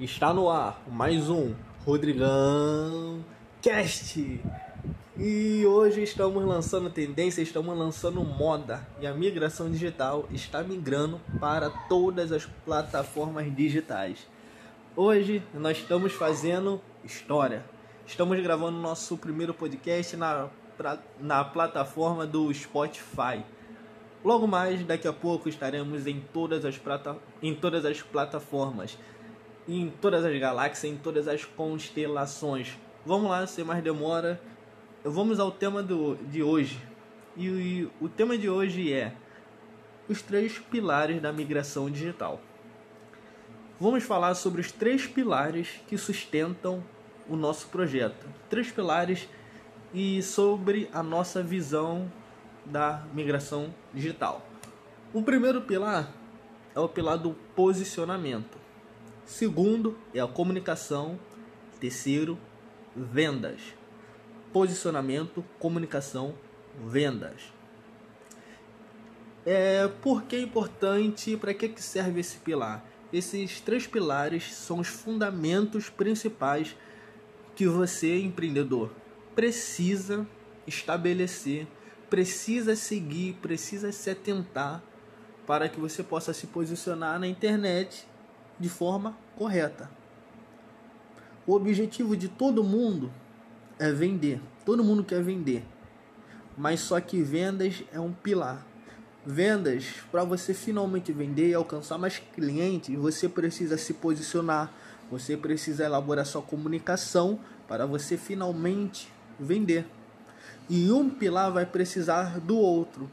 Está no ar mais um Rodrigão Cast. E hoje estamos lançando tendência, estamos lançando moda e a migração digital está migrando para todas as plataformas digitais. Hoje nós estamos fazendo história. Estamos gravando nosso primeiro podcast na, na plataforma do Spotify. Logo mais, daqui a pouco estaremos em todas as, plata, em todas as plataformas, em todas as galáxias, em todas as constelações. Vamos lá, sem mais demora, vamos ao tema do, de hoje. E, e o tema de hoje é os três pilares da migração digital. Vamos falar sobre os três pilares que sustentam o nosso projeto. Três pilares e sobre a nossa visão da migração digital. O primeiro pilar é o pilar do posicionamento. Segundo é a comunicação. Terceiro, vendas. Posicionamento, comunicação, vendas. É, por que é importante? Para que, que serve esse pilar? Esses três pilares são os fundamentos principais que você, empreendedor, precisa estabelecer, precisa seguir, precisa se atentar para que você possa se posicionar na internet de forma correta. O objetivo de todo mundo é vender. Todo mundo quer vender. Mas só que vendas é um pilar. Vendas, para você finalmente vender e alcançar mais clientes, você precisa se posicionar, você precisa elaborar sua comunicação para você finalmente vender. E um pilar vai precisar do outro.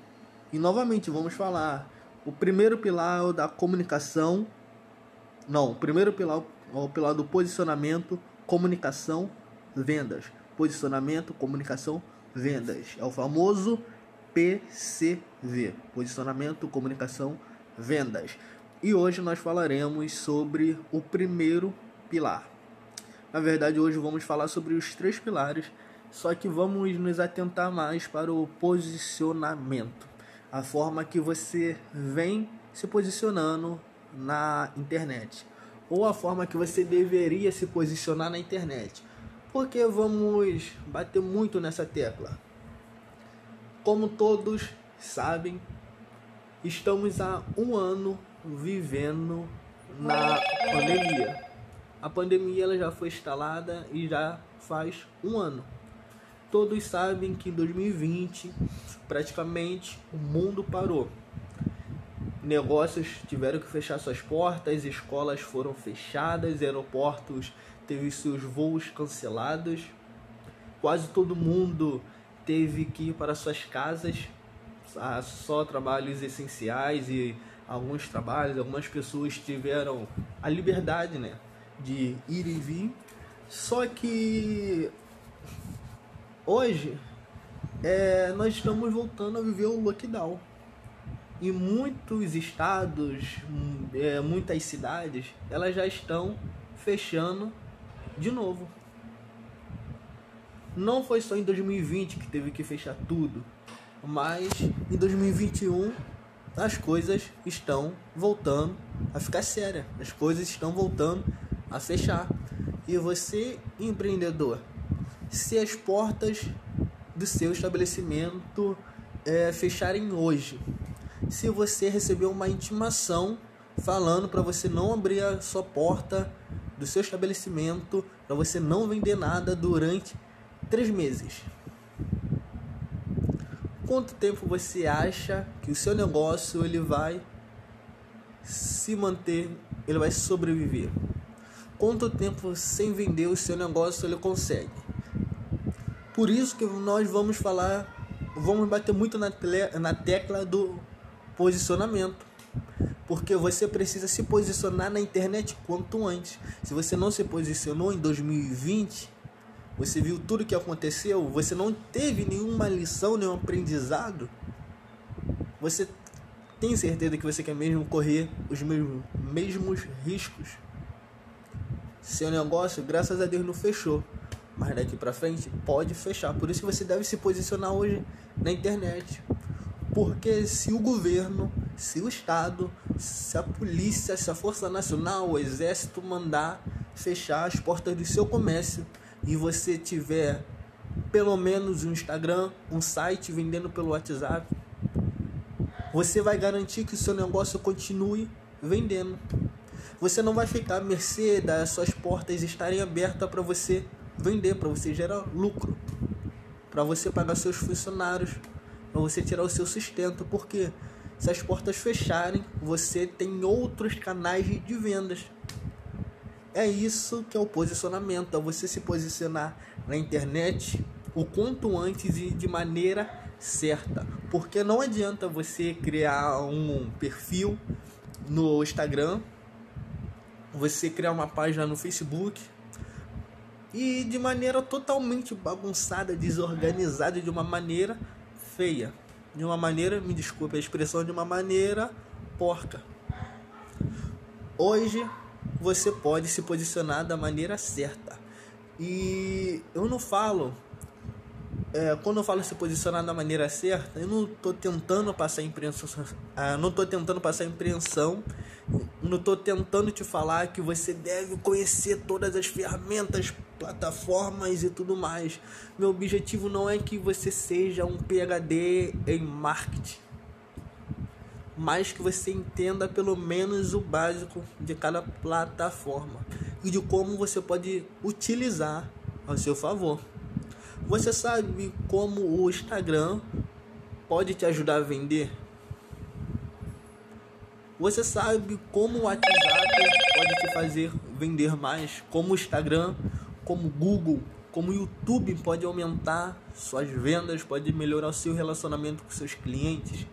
E novamente vamos falar. O primeiro pilar é o da comunicação. Não, o primeiro pilar é o pilar do posicionamento, comunicação, vendas. Posicionamento, comunicação, vendas. É o famoso PCV. Posicionamento, comunicação, vendas. E hoje nós falaremos sobre o primeiro pilar. Na verdade, hoje vamos falar sobre os três pilares, só que vamos nos atentar mais para o posicionamento, a forma que você vem se posicionando na internet, ou a forma que você deveria se posicionar na internet. Porque vamos bater muito nessa tecla. Como todos sabem, estamos há um ano vivendo na pandemia. A pandemia ela já foi instalada e já faz um ano. Todos sabem que em 2020 praticamente o mundo parou. Negócios tiveram que fechar suas portas, escolas foram fechadas, aeroportos teve seus voos cancelados. Quase todo mundo teve que ir para suas casas, só trabalhos essenciais e alguns trabalhos, algumas pessoas tiveram a liberdade, né, de ir e vir. Só que hoje é, nós estamos voltando a viver o lockdown. E muitos estados, é, muitas cidades, elas já estão fechando de novo. Não foi só em 2020 que teve que fechar tudo, mas em 2021 as coisas estão voltando a ficar sérias, as coisas estão voltando a fechar. E você, empreendedor, se as portas do seu estabelecimento é, fecharem hoje, se você receber uma intimação falando para você não abrir a sua porta do seu estabelecimento, para você não vender nada durante três meses. Quanto tempo você acha que o seu negócio ele vai se manter, ele vai sobreviver? quanto tempo sem vender o seu negócio ele consegue. Por isso que nós vamos falar, vamos bater muito na, na tecla do posicionamento. Porque você precisa se posicionar na internet quanto antes. Se você não se posicionou em 2020, você viu tudo que aconteceu, você não teve nenhuma lição, nenhum aprendizado, você tem certeza que você quer mesmo correr os mesmos, mesmos riscos seu negócio, graças a Deus, não fechou. Mas daqui para frente pode fechar. Por isso que você deve se posicionar hoje na internet. Porque se o governo se o Estado, se a polícia, se a Força Nacional, o Exército mandar fechar as portas do seu comércio e você tiver pelo menos um Instagram, um site vendendo pelo WhatsApp, você vai garantir que o seu negócio continue vendendo. Você não vai ficar à mercê das suas portas estarem abertas para você vender, para você gerar lucro, para você pagar seus funcionários, para você tirar o seu sustento, porque se as portas fecharem, você tem outros canais de vendas. É isso que é o posicionamento, é você se posicionar na internet o quanto antes e de maneira certa. Porque não adianta você criar um perfil no Instagram, você criar uma página no Facebook e de maneira totalmente bagunçada, desorganizada, de uma maneira feia, de uma maneira, me desculpe a expressão, de uma maneira porca. Hoje você pode se posicionar da maneira certa. E eu não falo, é, quando eu falo se posicionar da maneira certa, eu não estou tentando passar impressão, ah, não estou tentando passar impressão, não estou tentando te falar que você deve conhecer todas as ferramentas, plataformas e tudo mais. Meu objetivo não é que você seja um PhD em marketing mas que você entenda pelo menos o básico de cada plataforma e de como você pode utilizar ao seu favor. Você sabe como o Instagram pode te ajudar a vender? Você sabe como o WhatsApp pode te fazer vender mais? Como o Instagram, como o Google, como o YouTube pode aumentar suas vendas, pode melhorar o seu relacionamento com seus clientes?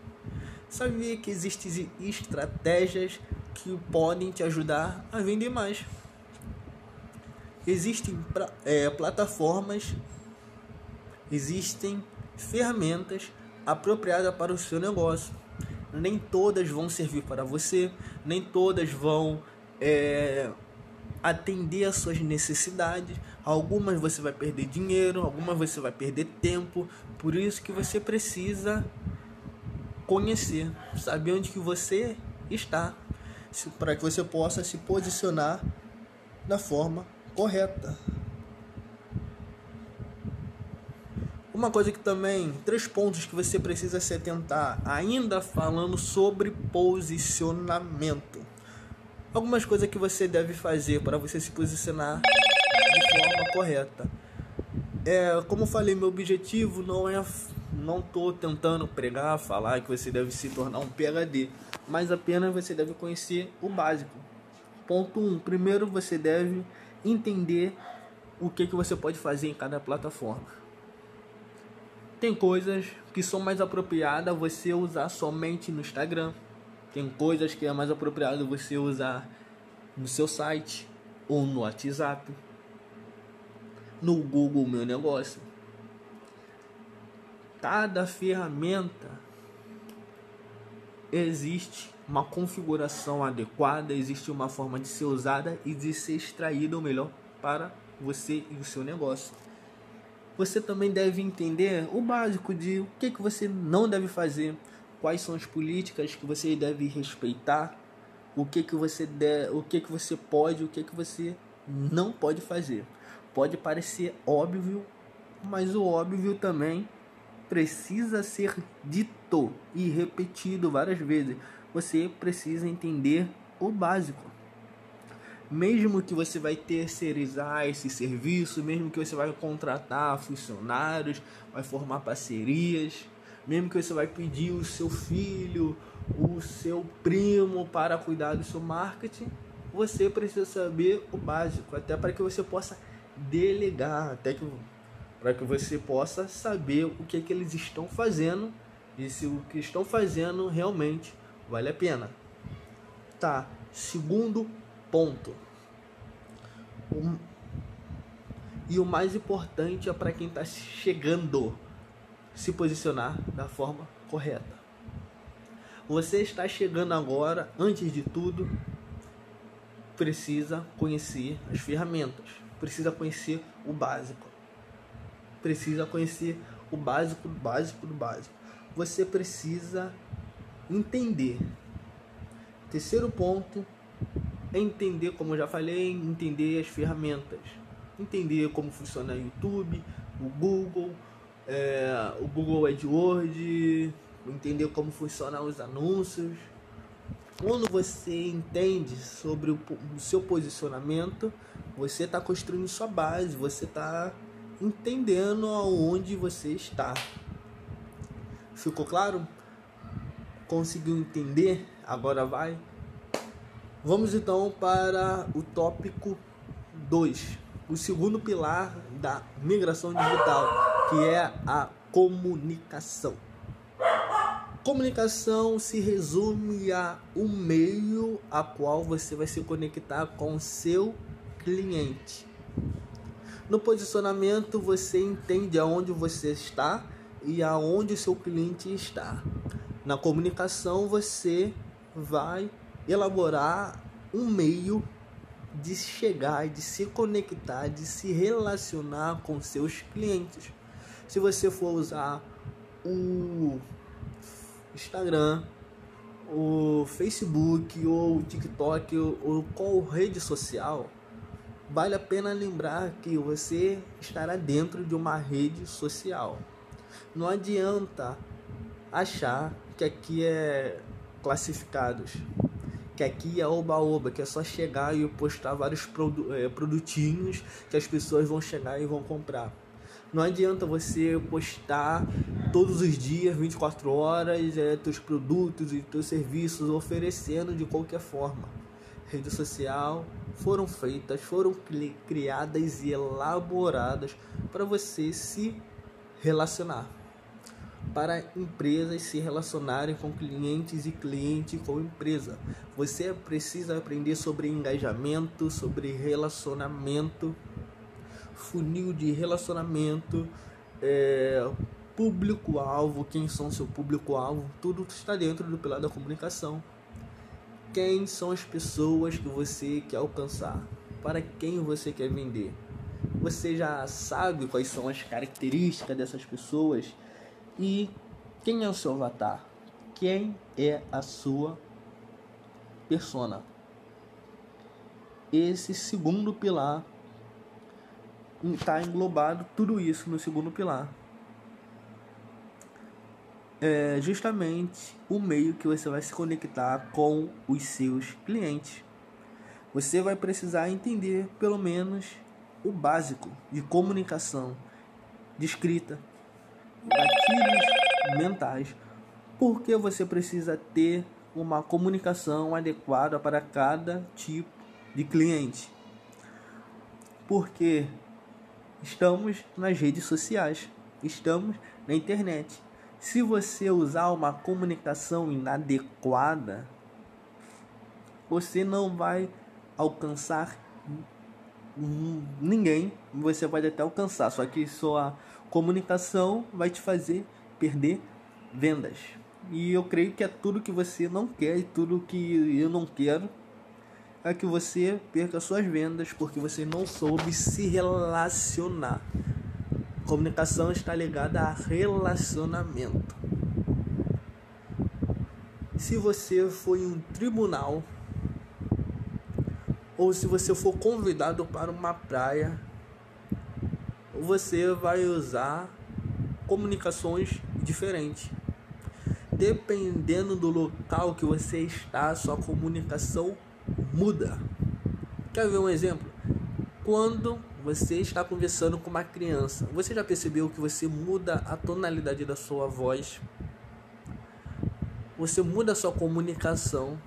Sabia que existem estratégias que podem te ajudar a vender mais. Existem é, plataformas, existem ferramentas apropriadas para o seu negócio. Nem todas vão servir para você, nem todas vão é, atender às suas necessidades. Algumas você vai perder dinheiro, algumas você vai perder tempo. Por isso que você precisa conhecer, saber onde que você está, para que você possa se posicionar da forma correta. Uma coisa que também, três pontos que você precisa se atentar, ainda falando sobre posicionamento. Algumas coisas que você deve fazer para você se posicionar de forma correta. É, como eu falei, meu objetivo não é não estou tentando pregar, falar que você deve se tornar um PhD, mas apenas você deve conhecer o básico. Ponto 1. Um, primeiro você deve entender o que, que você pode fazer em cada plataforma. Tem coisas que são mais apropriadas você usar somente no Instagram. Tem coisas que é mais apropriado você usar no seu site ou no WhatsApp. No Google Meu Negócio cada ferramenta existe uma configuração adequada, existe uma forma de ser usada e de ser extraída o melhor para você e o seu negócio. Você também deve entender o básico de o que, que você não deve fazer, quais são as políticas que você deve respeitar, o que, que você der, o que, que você pode, o que, que você não pode fazer. Pode parecer óbvio, mas o óbvio também precisa ser dito e repetido várias vezes. Você precisa entender o básico. Mesmo que você vai terceirizar esse serviço, mesmo que você vai contratar funcionários, vai formar parcerias, mesmo que você vai pedir o seu filho, o seu primo para cuidar do seu marketing, você precisa saber o básico, até para que você possa delegar, até que para que você possa saber o que, é que eles estão fazendo e se o que estão fazendo realmente vale a pena. Tá, segundo ponto. E o mais importante é para quem está chegando se posicionar da forma correta. Você está chegando agora, antes de tudo, precisa conhecer as ferramentas, precisa conhecer o básico precisa conhecer o básico do básico do básico. Você precisa entender. Terceiro ponto entender, como eu já falei, entender as ferramentas. Entender como funciona o YouTube, o Google, é, o Google AdWords, entender como funcionam os anúncios. Quando você entende sobre o seu posicionamento, você está construindo sua base, você está entendendo aonde você está. Ficou claro? Conseguiu entender? Agora vai. Vamos então para o tópico 2, o segundo pilar da migração digital, que é a comunicação. Comunicação se resume a um meio a qual você vai se conectar com seu cliente. No posicionamento você entende aonde você está e aonde o seu cliente está. Na comunicação você vai elaborar um meio de chegar, de se conectar, de se relacionar com seus clientes. Se você for usar o Instagram, o Facebook ou o TikTok ou, qual rede social, vale a pena lembrar que você estará dentro de uma rede social. Não adianta achar que aqui é classificados, que aqui é oba-oba, que é só chegar e postar vários é, produtinhos que as pessoas vão chegar e vão comprar. Não adianta você postar todos os dias, 24 horas, é, teus produtos e teus serviços oferecendo de qualquer forma. Rede social foram feitas, foram criadas e elaboradas para você se relacionar. Para empresas se relacionarem com clientes e cliente com empresa. Você precisa aprender sobre engajamento, sobre relacionamento funil de relacionamento, é, público-alvo, quem são seu público-alvo, tudo está dentro do pilar da comunicação. Quem são as pessoas que você quer alcançar? Para quem você quer vender? Você já sabe quais são as características dessas pessoas e quem é o seu avatar? Quem é a sua persona? Esse segundo pilar está englobado tudo isso no segundo pilar. É justamente o meio que você vai se conectar com os seus clientes. Você vai precisar entender pelo menos o básico de comunicação, de escrita, gatilhos mentais, porque você precisa ter uma comunicação adequada para cada tipo de cliente. Porque Estamos nas redes sociais, estamos na internet. Se você usar uma comunicação inadequada, você não vai alcançar ninguém. Você pode até alcançar, só que sua comunicação vai te fazer perder vendas. E eu creio que é tudo que você não quer e tudo que eu não quero é que você perca suas vendas porque você não soube se relacionar. Comunicação está ligada a relacionamento. Se você em um tribunal ou se você for convidado para uma praia, você vai usar comunicações diferentes. Dependendo do local que você está, sua comunicação muda. Quer ver um exemplo? Quando você está conversando com uma criança, você já percebeu que você muda a tonalidade da sua voz? Você muda a sua comunicação?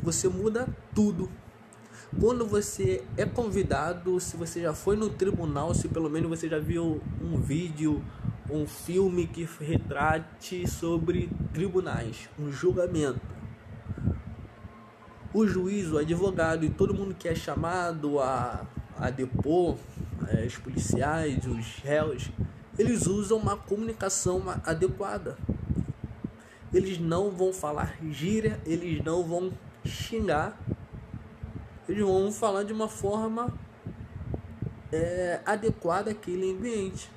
Você muda tudo. Quando você é convidado, se você já foi no tribunal, se pelo menos você já viu um vídeo, um filme que retrate sobre tribunais, um julgamento o juiz, o advogado e todo mundo que é chamado a, a depor, é, os policiais, os réus, eles usam uma comunicação adequada. Eles não vão falar gíria, eles não vão xingar, vão falar de uma forma é, adequada àquele ambiente.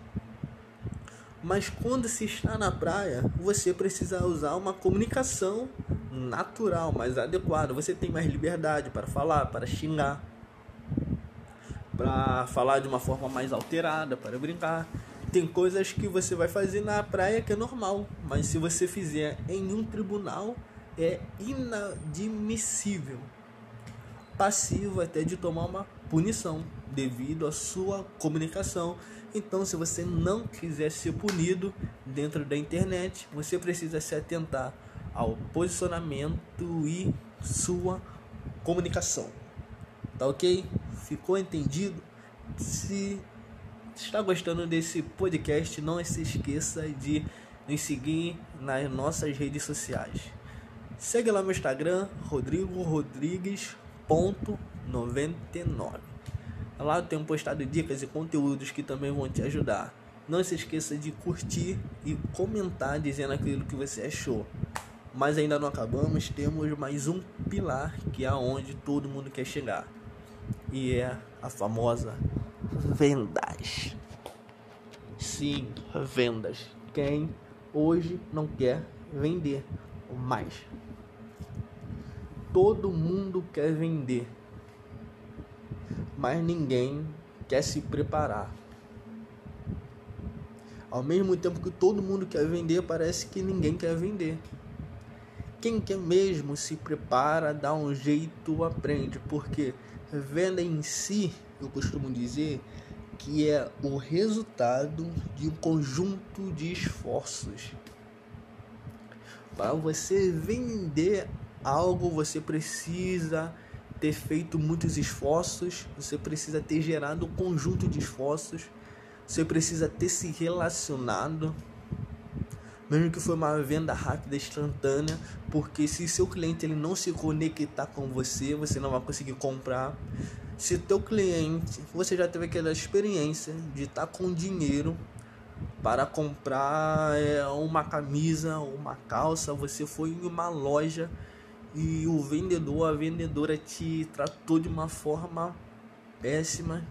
Mas quando se está na praia, você precisa usar uma comunicação natural, mais adequada. Você tem mais liberdade para falar, para xingar, para falar de uma forma mais alterada, para brincar. Tem coisas que você vai fazer na praia que é normal, mas se você fizer em um tribunal é inadmissível. Passivo até de tomar uma punição devido à sua comunicação então, se você não quiser ser punido dentro da internet, você precisa se atentar ao posicionamento e sua comunicação. Tá ok? Ficou entendido? Se está gostando desse podcast, não se esqueça de nos seguir nas nossas redes sociais. Segue lá no Instagram, Rodrigo Rodrigues.99. Lá eu tenho postado dicas e conteúdos que também vão te ajudar. Não se esqueça de curtir e comentar dizendo aquilo que você achou. Mas ainda não acabamos, temos mais um pilar que é aonde todo mundo quer chegar. E é a famosa vendas. Sim, vendas. Quem hoje não quer vender mais? Todo mundo quer vender mas ninguém quer se preparar. Ao mesmo tempo que todo mundo quer vender, parece que ninguém quer vender. Quem quer mesmo se prepara, dá um jeito, aprende, porque venda em si, eu costumo dizer, que é o resultado de um conjunto de esforços. Para você vender algo, você precisa ter feito muitos esforços, você precisa ter gerado um conjunto de esforços, você precisa ter se relacionado, mesmo que foi uma venda rápida, instantânea, porque se seu cliente ele não se conectar com você, você não vai conseguir comprar. Se teu cliente, você já teve aquela experiência de estar com dinheiro para comprar é, uma camisa, uma calça, você foi em uma loja e o vendedor, a vendedora te tratou de uma forma péssima,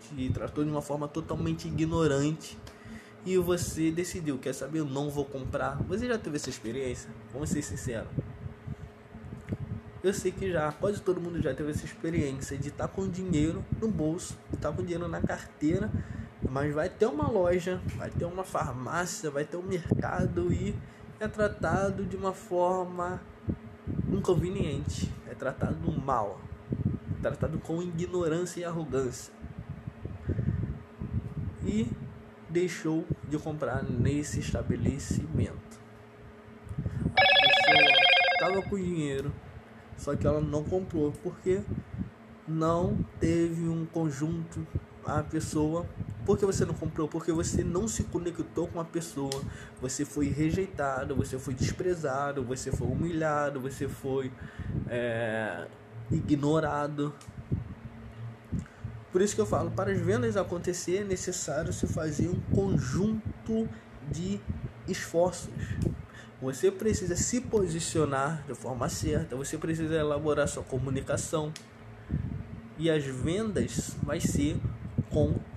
te tratou de uma forma totalmente ignorante e você decidiu, quer saber, eu não vou comprar. Você já teve essa experiência? Vamos ser sinceros. Eu sei que já, quase todo mundo já teve essa experiência de estar tá com dinheiro no bolso, estar tá com dinheiro na carteira, mas vai ter uma loja, vai ter uma farmácia, vai ter um mercado e é tratado de uma forma inconveniente, é tratado mal, é tratado com ignorância e arrogância. E deixou de comprar nesse estabelecimento. A pessoa estava com dinheiro, só que ela não comprou porque não teve um conjunto a pessoa porque você não comprou? Porque você não se conectou com a pessoa. Você foi rejeitado, você foi desprezado, você foi humilhado, você foi é, ignorado. Por isso que eu falo, para as vendas acontecer é necessário se fazer um conjunto de esforços. Você precisa se posicionar de forma certa, você precisa elaborar sua comunicação. E as vendas vai ser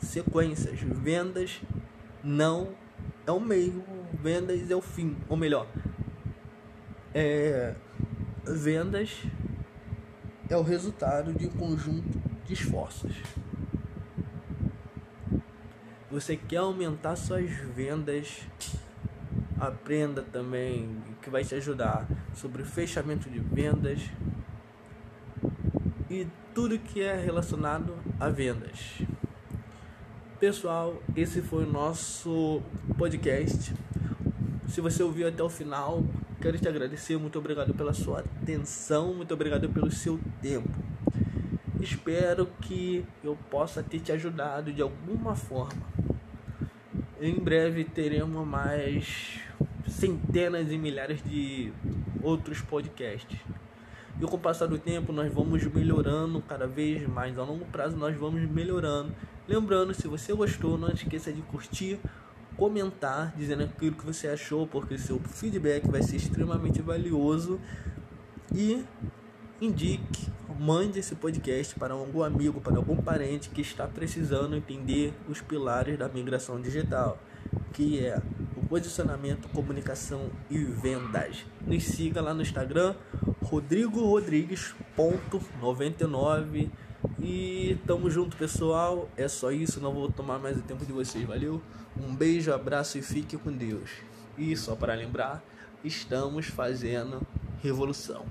consequências. Vendas não é o meio, vendas é o fim, ou melhor, é, vendas é o resultado de um conjunto de esforços. Você quer aumentar suas vendas? Aprenda também que vai te ajudar sobre fechamento de vendas e tudo que é relacionado a vendas. Pessoal, esse foi o nosso podcast. Se você ouviu até o final, quero te agradecer. Muito obrigado pela sua atenção, muito obrigado pelo seu tempo. Espero que eu possa ter te ajudado de alguma forma. Em breve teremos mais centenas e milhares de outros podcasts. E com o passar do tempo, nós vamos melhorando cada vez mais. A longo prazo, nós vamos melhorando. Lembrando, se você gostou, não esqueça de curtir, comentar, dizendo aquilo que você achou, porque seu feedback vai ser extremamente valioso. E indique, mande esse podcast para algum amigo, para algum parente que está precisando entender os pilares da migração digital que é o posicionamento, comunicação e vendas. Nos siga lá no Instagram, rodrigorodrigues.99 e tamo junto, pessoal. É só isso, não vou tomar mais o tempo de vocês. Valeu? Um beijo, abraço e fique com Deus. E só para lembrar, estamos fazendo revolução.